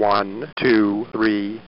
One, two, three.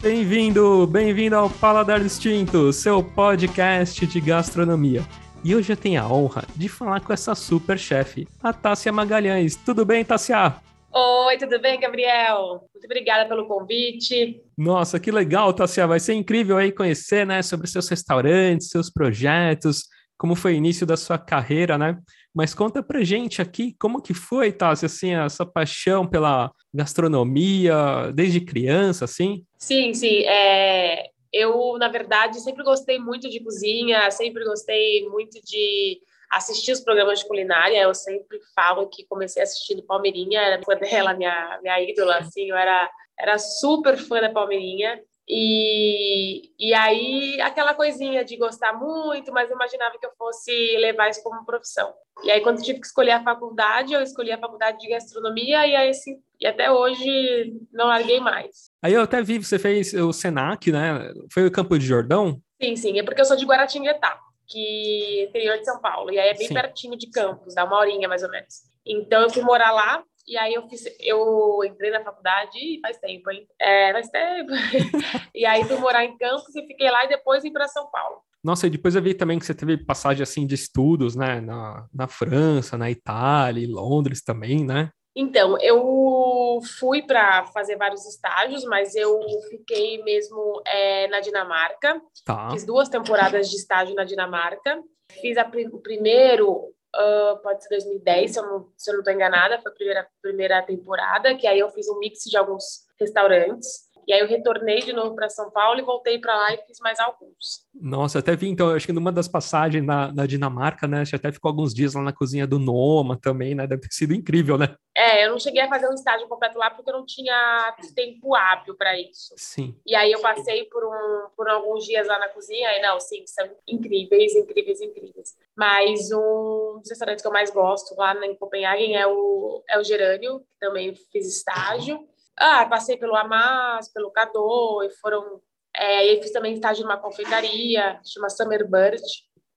Bem-vindo, bem-vindo ao Paladar Distinto, seu podcast de gastronomia. E hoje eu tenho a honra de falar com essa super chefe, a Tássia Magalhães. Tudo bem, Tássia? Oi, tudo bem, Gabriel? Muito obrigada pelo convite. Nossa, que legal, Tássia. Vai ser incrível aí conhecer, né, sobre seus restaurantes, seus projetos, como foi o início da sua carreira, né? Mas conta pra gente aqui como que foi, Tássia, assim, essa paixão pela gastronomia desde criança, assim? Sim, sim. É... Eu, na verdade, sempre gostei muito de cozinha, sempre gostei muito de assistir os programas de culinária. Eu sempre falo que comecei assistindo Palmeirinha, era quando ela minha minha ídola, assim, eu era era super fã da Palmeirinha. E, e aí, aquela coisinha de gostar muito, mas eu imaginava que eu fosse levar isso como profissão. E aí, quando tive que escolher a faculdade, eu escolhi a faculdade de gastronomia e aí, assim, e até hoje não larguei mais. Aí eu até vi, você fez o Senac, né? Foi o Campo de Jordão? Sim, sim, é porque eu sou de Guaratinguetá que interior de São Paulo. E aí é bem Sim. pertinho de Campos, dá uma horinha mais ou menos. Então eu fui morar lá e aí eu fiz, eu entrei na faculdade faz tempo, hein? É, faz tempo. e aí fui morar em Campos e fiquei lá e depois vim para São Paulo. Nossa, e depois eu vi também que você teve passagem assim de estudos, né, na, na França, na Itália, em Londres também, né? Então, eu fui para fazer vários estágios, mas eu fiquei mesmo é, na Dinamarca. Tá. Fiz duas temporadas de estágio na Dinamarca. Fiz a, o primeiro, uh, pode ser 2010, se eu não estou enganada, foi a primeira, primeira temporada, que aí eu fiz um mix de alguns restaurantes. E aí eu retornei de novo para São Paulo e voltei para lá e fiz mais alguns. Nossa, até vi, então, acho que numa das passagens na, na Dinamarca, né? Você até ficou alguns dias lá na cozinha do Noma também, né? Deve ter sido incrível, né? É, eu não cheguei a fazer um estágio completo lá porque eu não tinha tempo hábil para isso. Sim. E aí eu passei por, um, por alguns dias lá na cozinha e não, sim, são incríveis, incríveis, incríveis. Mas um dos restaurantes que eu mais gosto lá em Copenhagen é o, é o Gerânio, que também fiz estágio. Ah, passei pelo Amas, pelo Cadô, e foram. É, e fiz também estágio numa confeitaria, chama Summer Bird.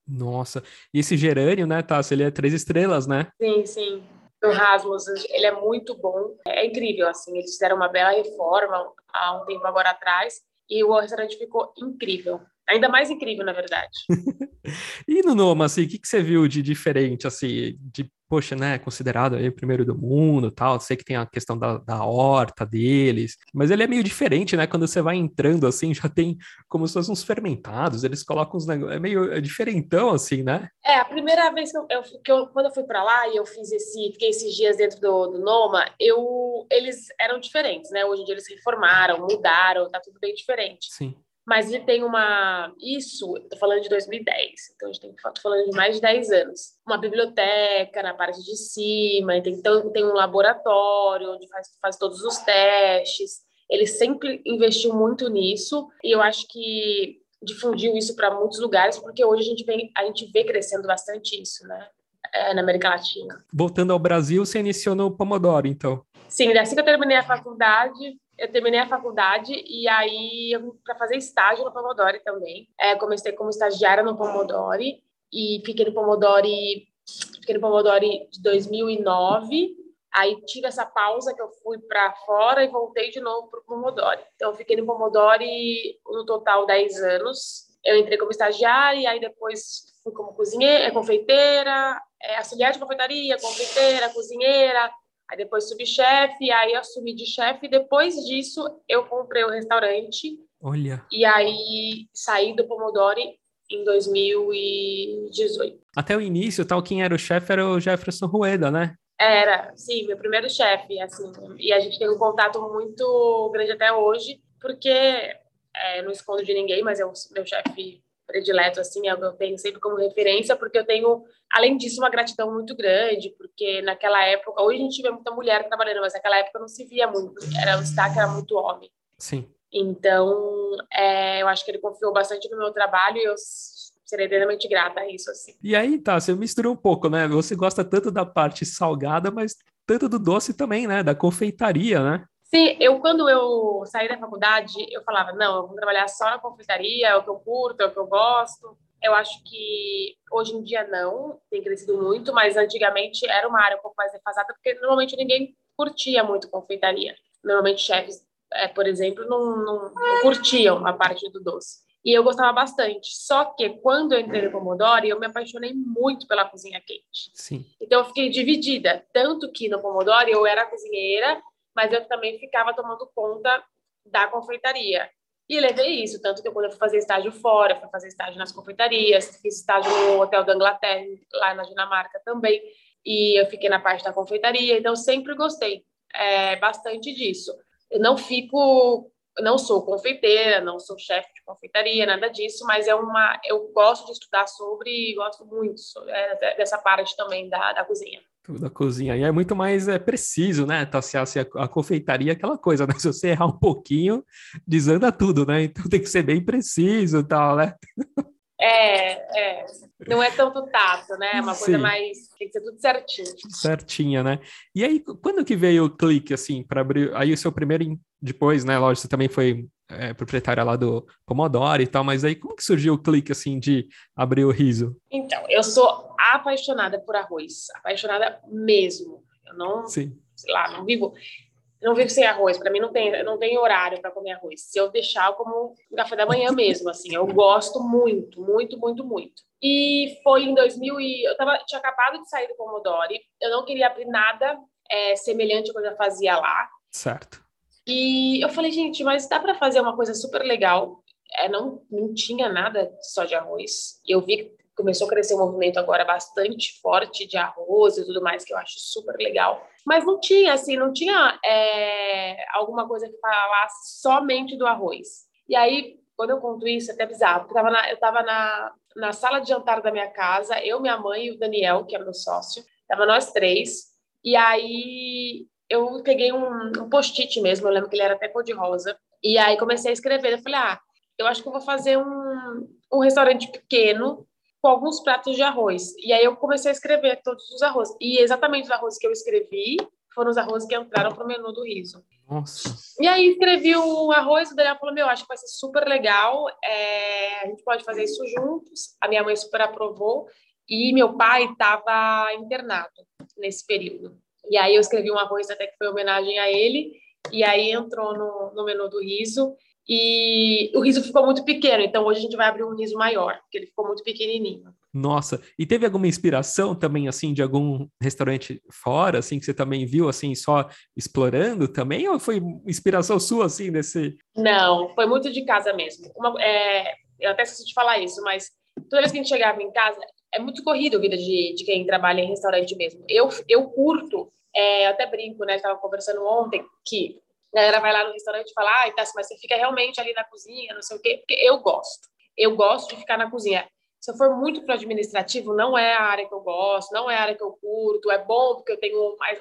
Nossa, e esse gerânio, né, Tassi, ele é três estrelas, né? Sim, sim. O Rasmus, ele é muito bom. É incrível, assim, eles fizeram uma bela reforma há um tempo agora atrás e o restaurante ficou incrível. Ainda mais incrível, na verdade. e no Noma, assim, o que, que você viu de diferente, assim, de poxa, né, considerado aí o primeiro do mundo tal, sei que tem a questão da, da horta deles, mas ele é meio diferente, né, quando você vai entrando assim, já tem como se fossem uns fermentados, eles colocam uns negócios, é meio é diferentão assim, né? É, a primeira vez que eu, eu, que eu quando eu fui para lá e eu fiz esse, fiquei esses dias dentro do, do Noma, eu, eles eram diferentes, né, hoje em dia eles reformaram, mudaram, tá tudo bem diferente. Sim mas ele tem uma. Isso, estou falando de 2010, então a gente tem falando de mais de 10 anos. Uma biblioteca na parte de cima, tem, então, tem um laboratório onde faz, faz todos os testes. Ele sempre investiu muito nisso e eu acho que difundiu isso para muitos lugares, porque hoje a gente, vem, a gente vê crescendo bastante isso, né? É, na América Latina. Voltando ao Brasil, você iniciou no Pomodoro, então? Sim, assim que eu terminei a faculdade, eu terminei a faculdade e aí para fazer estágio no Pomodori também. É, comecei como estagiária no Pomodori e fiquei no Pomodori, fiquei no Pomodori de 2009. Aí tive essa pausa que eu fui para fora e voltei de novo para o Pomodori. Então eu fiquei no Pomodori no total 10 anos. Eu entrei como estagiária e aí depois fui como cozinheira, confeiteira, é, auxiliar de confeitaria, confeiteira, cozinheira, Aí depois subchefe, aí assumi de chefe. Depois disso, eu comprei o restaurante. Olha. E aí saí do Pomodori em 2018. Até o início, tal, quem era o chefe era o Jefferson Rueda, né? Era, sim, meu primeiro chefe, assim. E a gente tem um contato muito grande até hoje, porque é, não escondo de ninguém, mas é o meu chefe predileto, assim, é o que eu tenho sempre como referência, porque eu tenho, além disso, uma gratidão muito grande, porque naquela época, hoje a gente vê muita mulher trabalhando, mas naquela época não se via muito, era o destaque era muito homem. Sim. Então, é, eu acho que ele confiou bastante no meu trabalho e eu serei eternamente grata a isso, assim. E aí, tá, você misturou um pouco, né? Você gosta tanto da parte salgada, mas tanto do doce também, né? Da confeitaria, né? Sim, eu quando eu saí da faculdade, eu falava, não, eu vou trabalhar só na confeitaria, é o que eu curto, é o que eu gosto. Eu acho que hoje em dia não, tem crescido muito, mas antigamente era uma área um pouco mais defasada, porque normalmente ninguém curtia muito confeitaria. Normalmente chefes, é, por exemplo, não, não, não curtiam a parte do doce. E eu gostava bastante. Só que quando eu entrei no Pomodoro, eu me apaixonei muito pela cozinha quente. Sim. Então eu fiquei dividida. Tanto que no Pomodoro eu era cozinheira, mas eu também ficava tomando conta da confeitaria. E levei isso, tanto que quando eu fui fazer estágio fora, fui fazer estágio nas confeitarias, fiz estágio no Hotel da Inglaterra, lá na Dinamarca também, e eu fiquei na parte da confeitaria, então sempre gostei é, bastante disso. Eu não fico não sou confeiteira, não sou chefe de confeitaria, nada disso, mas é uma, eu gosto de estudar sobre gosto muito é, dessa parte também da, da cozinha. Da cozinha. E é muito mais é, preciso, né, Tassia? Assim, a, a confeitaria é aquela coisa, né? Se você errar um pouquinho, desanda tudo, né? Então tem que ser bem preciso e tal, né? É, é. Não é tanto tato, né? É uma coisa Sim. mais. Tem que ser tudo certinho. Certinha, né? E aí, quando que veio o clique, assim, para abrir. Aí o seu primeiro. Depois, né? Lógico, você também foi é, proprietária lá do Pomodoro e tal, mas aí como que surgiu o clique, assim, de abrir o riso? Então, eu sou apaixonada por arroz. Apaixonada mesmo. Eu não. Sim. Sei lá, não vivo não vivo sem arroz. Para mim não tem, não tem horário para comer arroz. Se eu deixar, eu como café da manhã mesmo, assim. Eu gosto muito, muito, muito, muito. E foi em 2000 e eu tava, tinha acabado de sair do Pomodori. Eu não queria abrir nada é, semelhante ao que eu já fazia lá. Certo. E eu falei, gente, mas dá para fazer uma coisa super legal. É, não, não tinha nada só de arroz. Eu vi começou a crescer um movimento agora bastante forte de arroz e tudo mais, que eu acho super legal. Mas não tinha, assim, não tinha é, alguma coisa que falasse somente do arroz. E aí, quando eu conto isso, é até bizarro, porque eu estava na, eu tava na, na sala de jantar da minha casa, eu, minha mãe e o Daniel, que é meu sócio, tava nós três, e aí eu peguei um, um post-it mesmo, eu lembro que ele era até cor-de-rosa, e aí comecei a escrever, eu falei, ah, eu acho que eu vou fazer um, um restaurante pequeno com alguns pratos de arroz. E aí eu comecei a escrever todos os arrozes. E exatamente os arrozes que eu escrevi foram os arrozes que entraram para o menu do riso. Nossa. E aí escrevi o arroz, o Daniel falou, meu, acho que vai ser super legal, é, a gente pode fazer isso juntos. A minha mãe super aprovou. E meu pai estava internado nesse período. E aí eu escrevi um arroz até que foi homenagem a ele. E aí entrou no, no menu do riso. E o riso ficou muito pequeno, então hoje a gente vai abrir um riso maior, porque ele ficou muito pequenininho. Nossa, e teve alguma inspiração também, assim, de algum restaurante fora, assim, que você também viu, assim, só explorando também? Ou foi inspiração sua, assim, desse... Não, foi muito de casa mesmo. Uma, é, eu até esqueci de falar isso, mas toda vez que a gente chegava em casa, é muito corrido a vida de, de quem trabalha em restaurante mesmo. Eu, eu curto, é, eu até brinco, né, estava conversando ontem, que a galera vai lá no restaurante e fala, ah, tá, mas você fica realmente ali na cozinha, não sei o quê, porque eu gosto. Eu gosto de ficar na cozinha. Se eu for muito para o administrativo, não é a área que eu gosto, não é a área que eu curto. É bom porque eu tenho mais.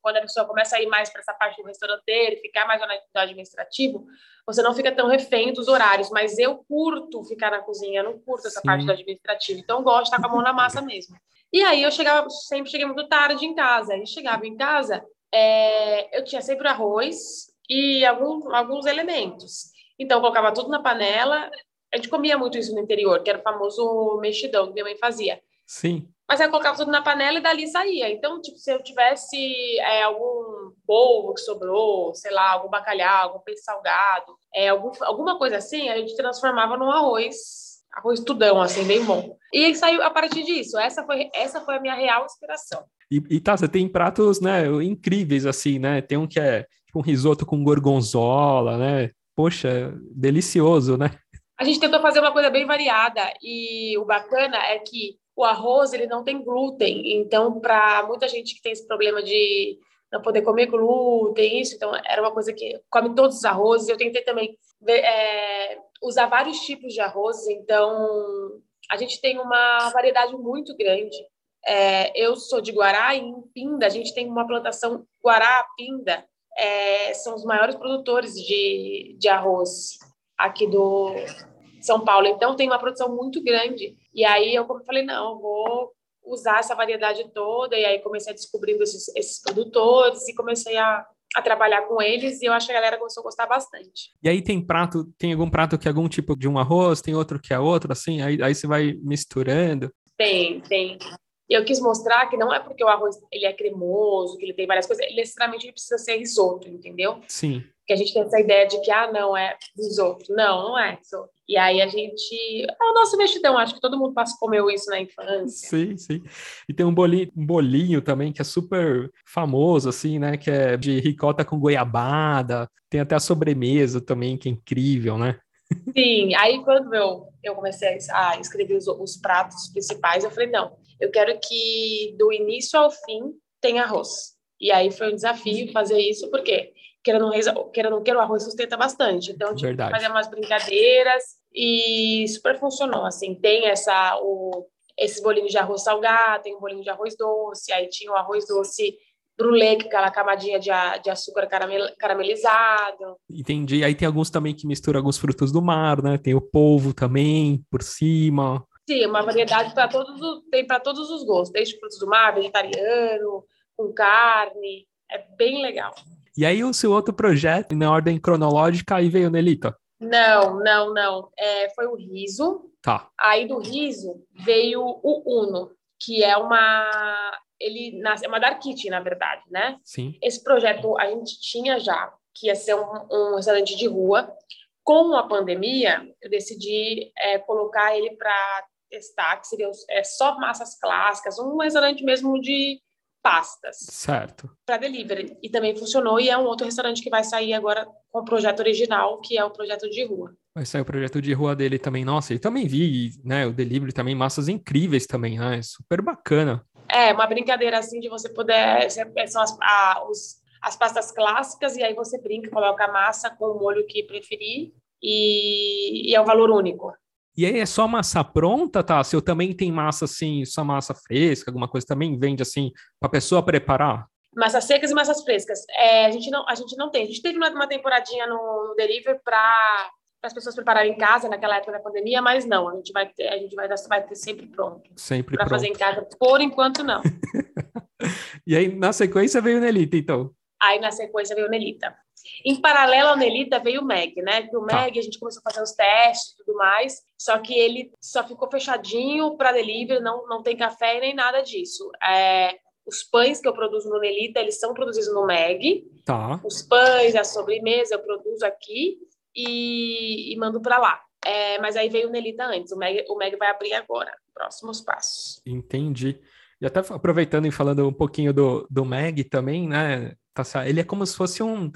Quando a pessoa começa a ir mais para essa parte do restauranteiro e ficar mais no administrativo, você não fica tão refém dos horários. Mas eu curto ficar na cozinha, eu não curto essa Sim. parte do administrativo. Então, eu gosto de estar com a mão na massa mesmo. E aí, eu chegava, sempre cheguei muito tarde em casa. Aí, chegava em casa, é, eu tinha sempre arroz e algum, alguns elementos. Então, eu colocava tudo na panela. A gente comia muito isso no interior, que era o famoso mexidão que minha mãe fazia. Sim. Mas aí eu colocava tudo na panela e dali saía. Então, tipo, se eu tivesse é, algum polvo que sobrou, sei lá, algum bacalhau, algum peixe salgado, é, algum, alguma coisa assim, a gente transformava num arroz, arroz tudão, assim, bem bom. E saiu a partir disso. Essa foi, essa foi a minha real inspiração. E, e tá, você tem pratos, né, incríveis, assim, né? Tem um que é tipo um risoto com gorgonzola, né? Poxa, delicioso, né? A gente tentou fazer uma coisa bem variada e o bacana é que o arroz ele não tem glúten, então para muita gente que tem esse problema de não poder comer glúten, isso, então era uma coisa que come todos os arrozes. Eu tentei também é, usar vários tipos de arroz, então a gente tem uma variedade muito grande. É, eu sou de Guará e em Pinda a gente tem uma plantação Guará-Pinda, é, são os maiores produtores de, de arroz aqui do São Paulo. Então tem uma produção muito grande. E aí eu falei, não, eu vou usar essa variedade toda. E aí comecei a descobrindo esses, esses produtores e comecei a, a trabalhar com eles e eu acho que a galera começou a gostar bastante. E aí tem prato, tem algum prato que é algum tipo de um arroz, tem outro que é outro, assim, aí, aí você vai misturando. Tem, tem. Eu quis mostrar que não é porque o arroz ele é cremoso, que ele tem várias coisas, ele necessariamente ele precisa ser risoto, entendeu? Sim. Que a gente tem essa ideia de que, ah, não, é risoto. Não, não é. E aí a gente. É o nosso mexidão, acho que todo mundo comeu isso na infância. Sim, sim. E tem um bolinho, um bolinho também que é super famoso, assim, né? Que é de ricota com goiabada. Tem até a sobremesa também, que é incrível, né? Sim, aí quando eu, eu comecei a escrever os, os pratos principais, eu falei, não, eu quero que do início ao fim tenha arroz. E aí foi um desafio fazer isso, porque queira não, queira não queira, o arroz sustenta bastante. Então, tipo, fazer umas brincadeiras e super funcionou, assim. Tem essa, o, esse bolinho de arroz salgado, tem um bolinho de arroz doce, aí tinha o arroz doce brulê, que é aquela camadinha de, de açúcar caramel, caramelizado. Entendi. Aí tem alguns também que misturam alguns frutos do mar, né? Tem o polvo também por cima. Sim, uma variedade para todos, tem para todos os gostos, desde frutos do mar, vegetariano, com carne, é bem legal. E aí o seu outro projeto, na ordem cronológica, aí veio Nelita? Não, não, não. É, foi o riso. Tá. Aí do riso veio o Uno, que é uma ele nasce, é uma dark kitchen, na verdade, né? Sim. Esse projeto a gente tinha já, que ia ser um, um restaurante de rua. Com a pandemia, eu decidi é, colocar ele para testar, que seria é, só massas clássicas, um restaurante mesmo de pastas. Certo. Para delivery. E também funcionou, e é um outro restaurante que vai sair agora com o projeto original, que é o projeto de rua. Vai sair o projeto de rua dele também. Nossa, e também vi, né, o delivery também, massas incríveis também, né? Super bacana. É, uma brincadeira assim de você poder. São as, a, os, as pastas clássicas, e aí você brinca, coloca a massa com o molho que preferir, e, e é um valor único. E aí é só massa pronta, tá? Se eu também tem massa assim, só massa fresca, alguma coisa também vende assim para pessoa preparar? Massas secas e massas frescas. É, a gente não, a gente não tem. A gente teve uma, uma temporadinha no, no delivery para as pessoas prepararem em casa naquela época da pandemia, mas não, a gente vai ter, a gente vai, vai ter sempre pronto. Sempre pronto. Para fazer em casa. Por enquanto, não. e aí, na sequência, veio o Nelita, então? Aí, na sequência, veio o Nelita. Em paralelo ao Nelita, veio o Meg, né? Que o tá. Meg, a gente começou a fazer os testes e tudo mais, só que ele só ficou fechadinho para delivery, não, não tem café nem nada disso. É, os pães que eu produzo no Nelita, eles são produzidos no Meg. Tá. Os pães, a sobremesa, eu produzo aqui e, e mando para lá. É, mas aí veio o Nelita antes, o Meg, o Meg vai abrir agora, próximos passos. Entendi. E até aproveitando e falando um pouquinho do, do Meg também, né? Tá, ele é como se fosse um.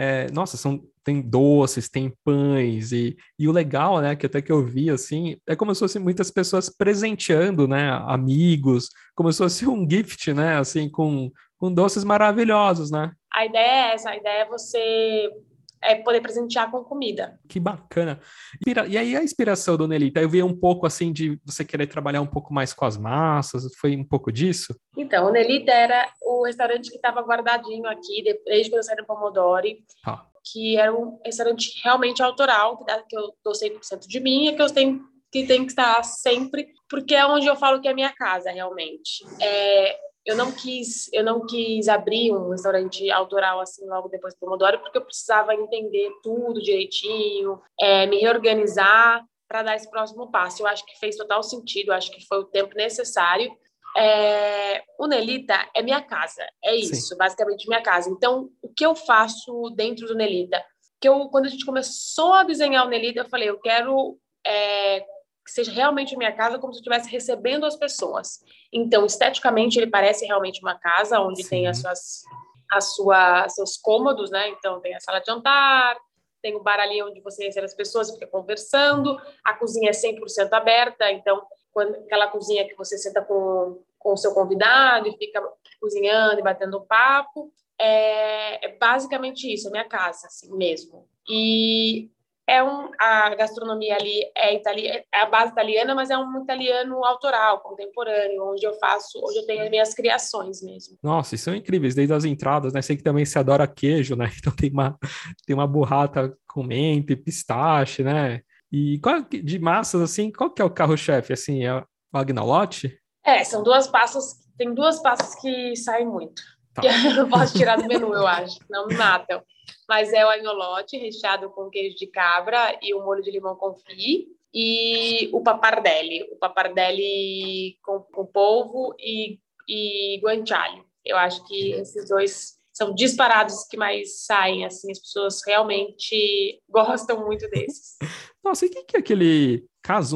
É, nossa, são, tem doces, tem pães, e, e o legal, né, que até que eu vi, assim, é como se fosse muitas pessoas presenteando, né, amigos, como se fosse um gift, né, assim, com, com doces maravilhosos, né? A ideia é essa, a ideia é você é poder presentear com comida. Que bacana. E aí a inspiração, dona Elita, eu vi um pouco assim de você querer trabalhar um pouco mais com as massas, foi um pouco disso? Então, o Nelita era o restaurante que estava guardadinho aqui, desde quando eu saí do Pomodori, ah. que era um restaurante realmente autoral, que, que eu dou 100% de mim, e que eu tenho que tem que estar sempre, porque é onde eu falo que é a minha casa, realmente. É, eu não quis eu não quis abrir um restaurante autoral assim logo depois do Pomodoro porque eu precisava entender tudo direitinho é, me reorganizar para dar esse próximo passo. Eu acho que fez total sentido eu acho que foi o tempo necessário. É, o Nelita é minha casa é isso Sim. basicamente minha casa. Então o que eu faço dentro do Nelita? Que eu quando a gente começou a desenhar o Nelita eu falei eu quero é, que seja realmente minha casa, como se eu estivesse recebendo as pessoas. Então, esteticamente, ele parece realmente uma casa onde Sim. tem as suas, as suas, seus cômodos, né? Então, tem a sala de jantar, tem o bar ali onde você recebe as pessoas, fica conversando, a cozinha é 100% aberta, então, quando, aquela cozinha que você senta com, com o seu convidado e fica cozinhando e batendo papo, é, é basicamente isso, é minha casa, assim mesmo. E é um, a gastronomia ali é, italiana, é a base italiana, mas é um italiano autoral, contemporâneo, onde eu faço, onde eu tenho as minhas criações mesmo. Nossa, isso são incríveis, desde as entradas, né? Sei que também se adora queijo, né? Então tem uma, tem uma burrata com menta e pistache, né? E qual, de massas, assim, qual que é o carro-chefe? Assim, é o agnolote? É, são duas passas, tem duas passas que saem muito. Tá. eu não posso tirar do menu, eu acho. Não me matam. Mas é o agnolote recheado com queijo de cabra e o molho de limão confit e o papardelli. O papardelli com, com polvo e, e guanciale. Eu acho que esses dois são disparados que mais saem, assim, as pessoas realmente gostam muito desses. Nossa, e o que é aquele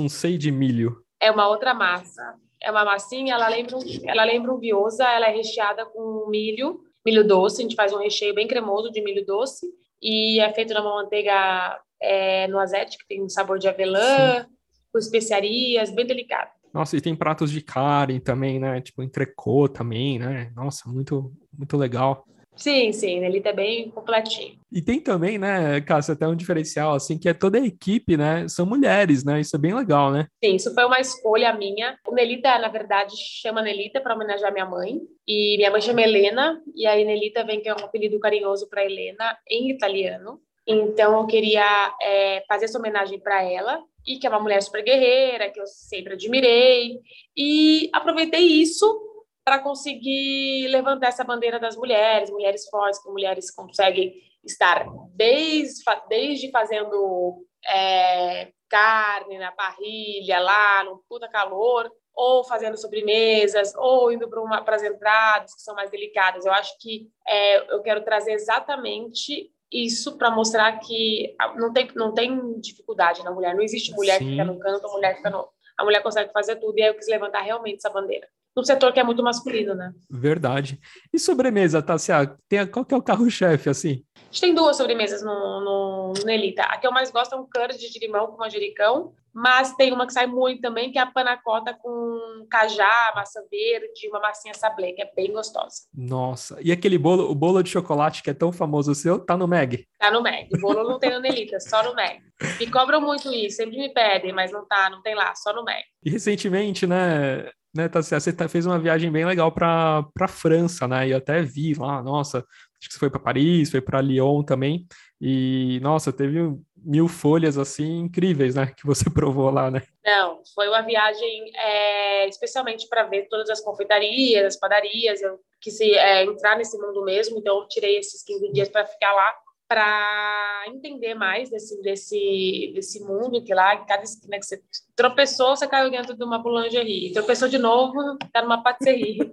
sei de milho? É uma outra massa. É uma massinha, ela lembra, um, ela lembra um biosa, ela é recheada com milho, milho doce, a gente faz um recheio bem cremoso de milho doce, e é feito numa manteiga é, noisette, que tem um sabor de avelã, Sim. com especiarias, bem delicado. Nossa, e tem pratos de carne também, né? Tipo, entrecô também, né? Nossa, muito, muito legal. Sim, sim, Nelita é bem completinho. E tem também, né, Cássia, até um diferencial, assim, que é toda a equipe, né, são mulheres, né, isso é bem legal, né? Sim, isso foi uma escolha minha. O Nelita, na verdade, chama Nelita para homenagear minha mãe, e minha mãe chama Helena, e aí Nelita vem que é um apelido carinhoso para Helena em italiano. Então eu queria é, fazer essa homenagem para ela, e que é uma mulher super guerreira, que eu sempre admirei, e aproveitei isso para conseguir levantar essa bandeira das mulheres, mulheres fortes, que mulheres conseguem estar desde, desde fazendo é, carne na parrilha lá, no puta calor, ou fazendo sobremesas, ou indo para as entradas que são mais delicadas. Eu acho que é, eu quero trazer exatamente isso para mostrar que não tem, não tem dificuldade na mulher, não existe mulher Sim. que fica no canto, mulher que fica no... A mulher consegue fazer tudo, e aí eu quis levantar realmente essa bandeira no setor que é muito masculino, né? Verdade. E sobremesa, Tassia? Tem, qual que é o carro-chefe, assim? A gente tem duas sobremesas no, no, no Nelita. A que eu mais gosto é um curd de limão com manjericão, mas tem uma que sai muito também, que é a panacota com cajá, maçã verde, uma massinha sablé, que é bem gostosa. Nossa, e aquele bolo, o bolo de chocolate que é tão famoso seu, tá no Meg? Tá no Meg. O bolo não tem no Nelita, só no Meg. Me cobram muito isso, sempre me pedem, mas não tá, não tem lá, só no Meg. E recentemente, né, né, tá, você tá, fez uma viagem bem legal para a França, né? E eu até vi lá, nossa, acho que você foi para Paris, foi para Lyon também. E, nossa, teve mil folhas assim incríveis, né? Que você provou lá, né? Não, foi uma viagem é, especialmente para ver todas as confeitarias, as padarias. Eu quis é, entrar nesse mundo mesmo, então eu tirei esses 15 dias para ficar lá para entender mais desse, desse, desse mundo que lá, em cada esquina que você tropeçou, você caiu dentro de uma boulangerie. Tropeçou de novo, tá numa patisserie.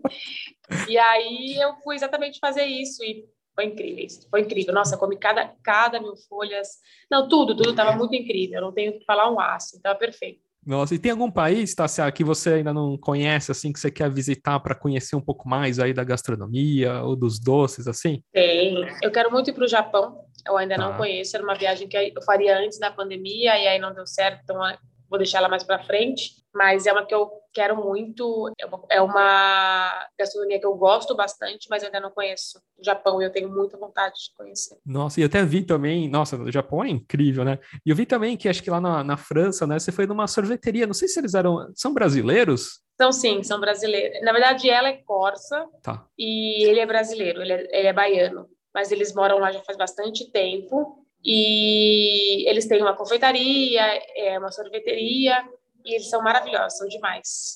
e aí eu fui exatamente fazer isso e foi incrível. Foi incrível. Nossa, comi cada, cada mil folhas. Não, tudo, tudo estava muito incrível. Eu não tenho que falar um aço, estava perfeito. Nossa, e tem algum país, Tassia, que você ainda não conhece, assim, que você quer visitar para conhecer um pouco mais aí da gastronomia ou dos doces, assim? Tem. Eu quero muito ir para o Japão. Eu ainda tá. não conheço. Era uma viagem que eu faria antes da pandemia e aí não deu certo, então vou deixar ela mais para frente. Mas é uma que eu quero muito. É uma gastronomia que eu gosto bastante, mas eu ainda não conheço o Japão e eu tenho muita vontade de conhecer. Nossa, e até vi também. Nossa, o Japão é incrível, né? E eu vi também que acho que lá na, na França, né? Você foi numa sorveteria. Não sei se eles eram. São brasileiros? São sim, são brasileiros. Na verdade, ela é corsa tá. e ele é brasileiro, ele é, ele é baiano. Mas eles moram lá já faz bastante tempo e eles têm uma confeitaria, é uma sorveteria e eles são maravilhosos, são demais.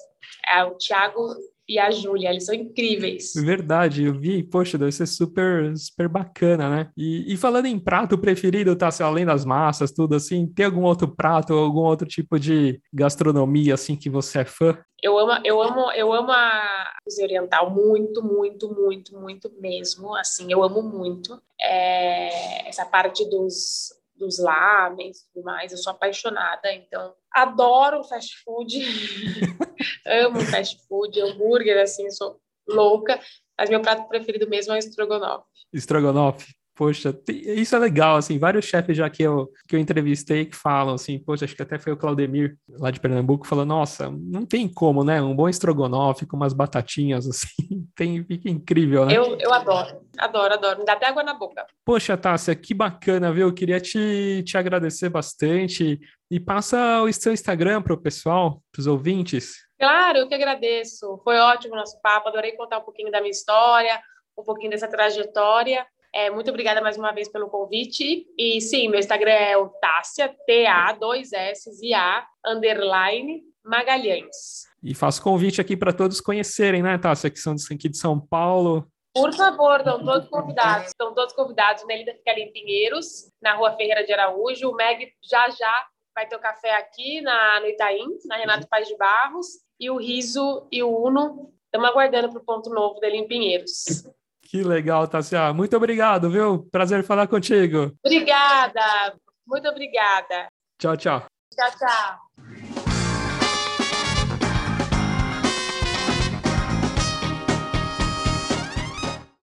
É o Thiago e a Júlia, eles são incríveis. Verdade, eu vi, poxa, deve ser super, super bacana, né? E, e falando em prato preferido, tá, assim, além das massas, tudo assim, tem algum outro prato, algum outro tipo de gastronomia, assim, que você é fã? Eu amo, eu amo, eu amo a cozinha oriental muito, muito, muito, muito mesmo, assim, eu amo muito é, essa parte dos dos lamens e tudo mais. Eu sou apaixonada, então adoro fast food, amo fast food, hambúrguer, assim, sou louca. Mas meu prato preferido mesmo é o estrogonofe. Estrogonofe? Poxa, isso é legal, assim, vários chefes já que eu, que eu entrevistei que falam assim, poxa, acho que até foi o Claudemir, lá de Pernambuco, falou, nossa, não tem como, né, um bom estrogonofe com umas batatinhas, assim, tem, fica incrível, né? Eu, eu adoro, adoro, adoro, me dá até água na boca. Poxa, Tássia, que bacana, viu, eu queria te, te agradecer bastante e passa o seu Instagram para o pessoal, para os ouvintes. Claro, eu que agradeço, foi ótimo o nosso papo, adorei contar um pouquinho da minha história, um pouquinho dessa trajetória, é, muito obrigada mais uma vez pelo convite. E sim, meu Instagram é o Tássia, T-A, dois S e A, underline, Magalhães. E faço convite aqui para todos conhecerem, né, Tássia, que são aqui de São Paulo, Por favor, estão todos convidados. Estão todos convidados. Melinda fica ali em Pinheiros, na rua Ferreira de Araújo. O Meg já já vai ter o café aqui na, no Itaim, na Renato Paz de Barros. E o Riso e o Uno estamos aguardando para o ponto novo dele em Pinheiros. Que legal, Tassia. Muito obrigado, viu? Prazer falar contigo. Obrigada. Muito obrigada. Tchau, tchau. Tchau, tchau.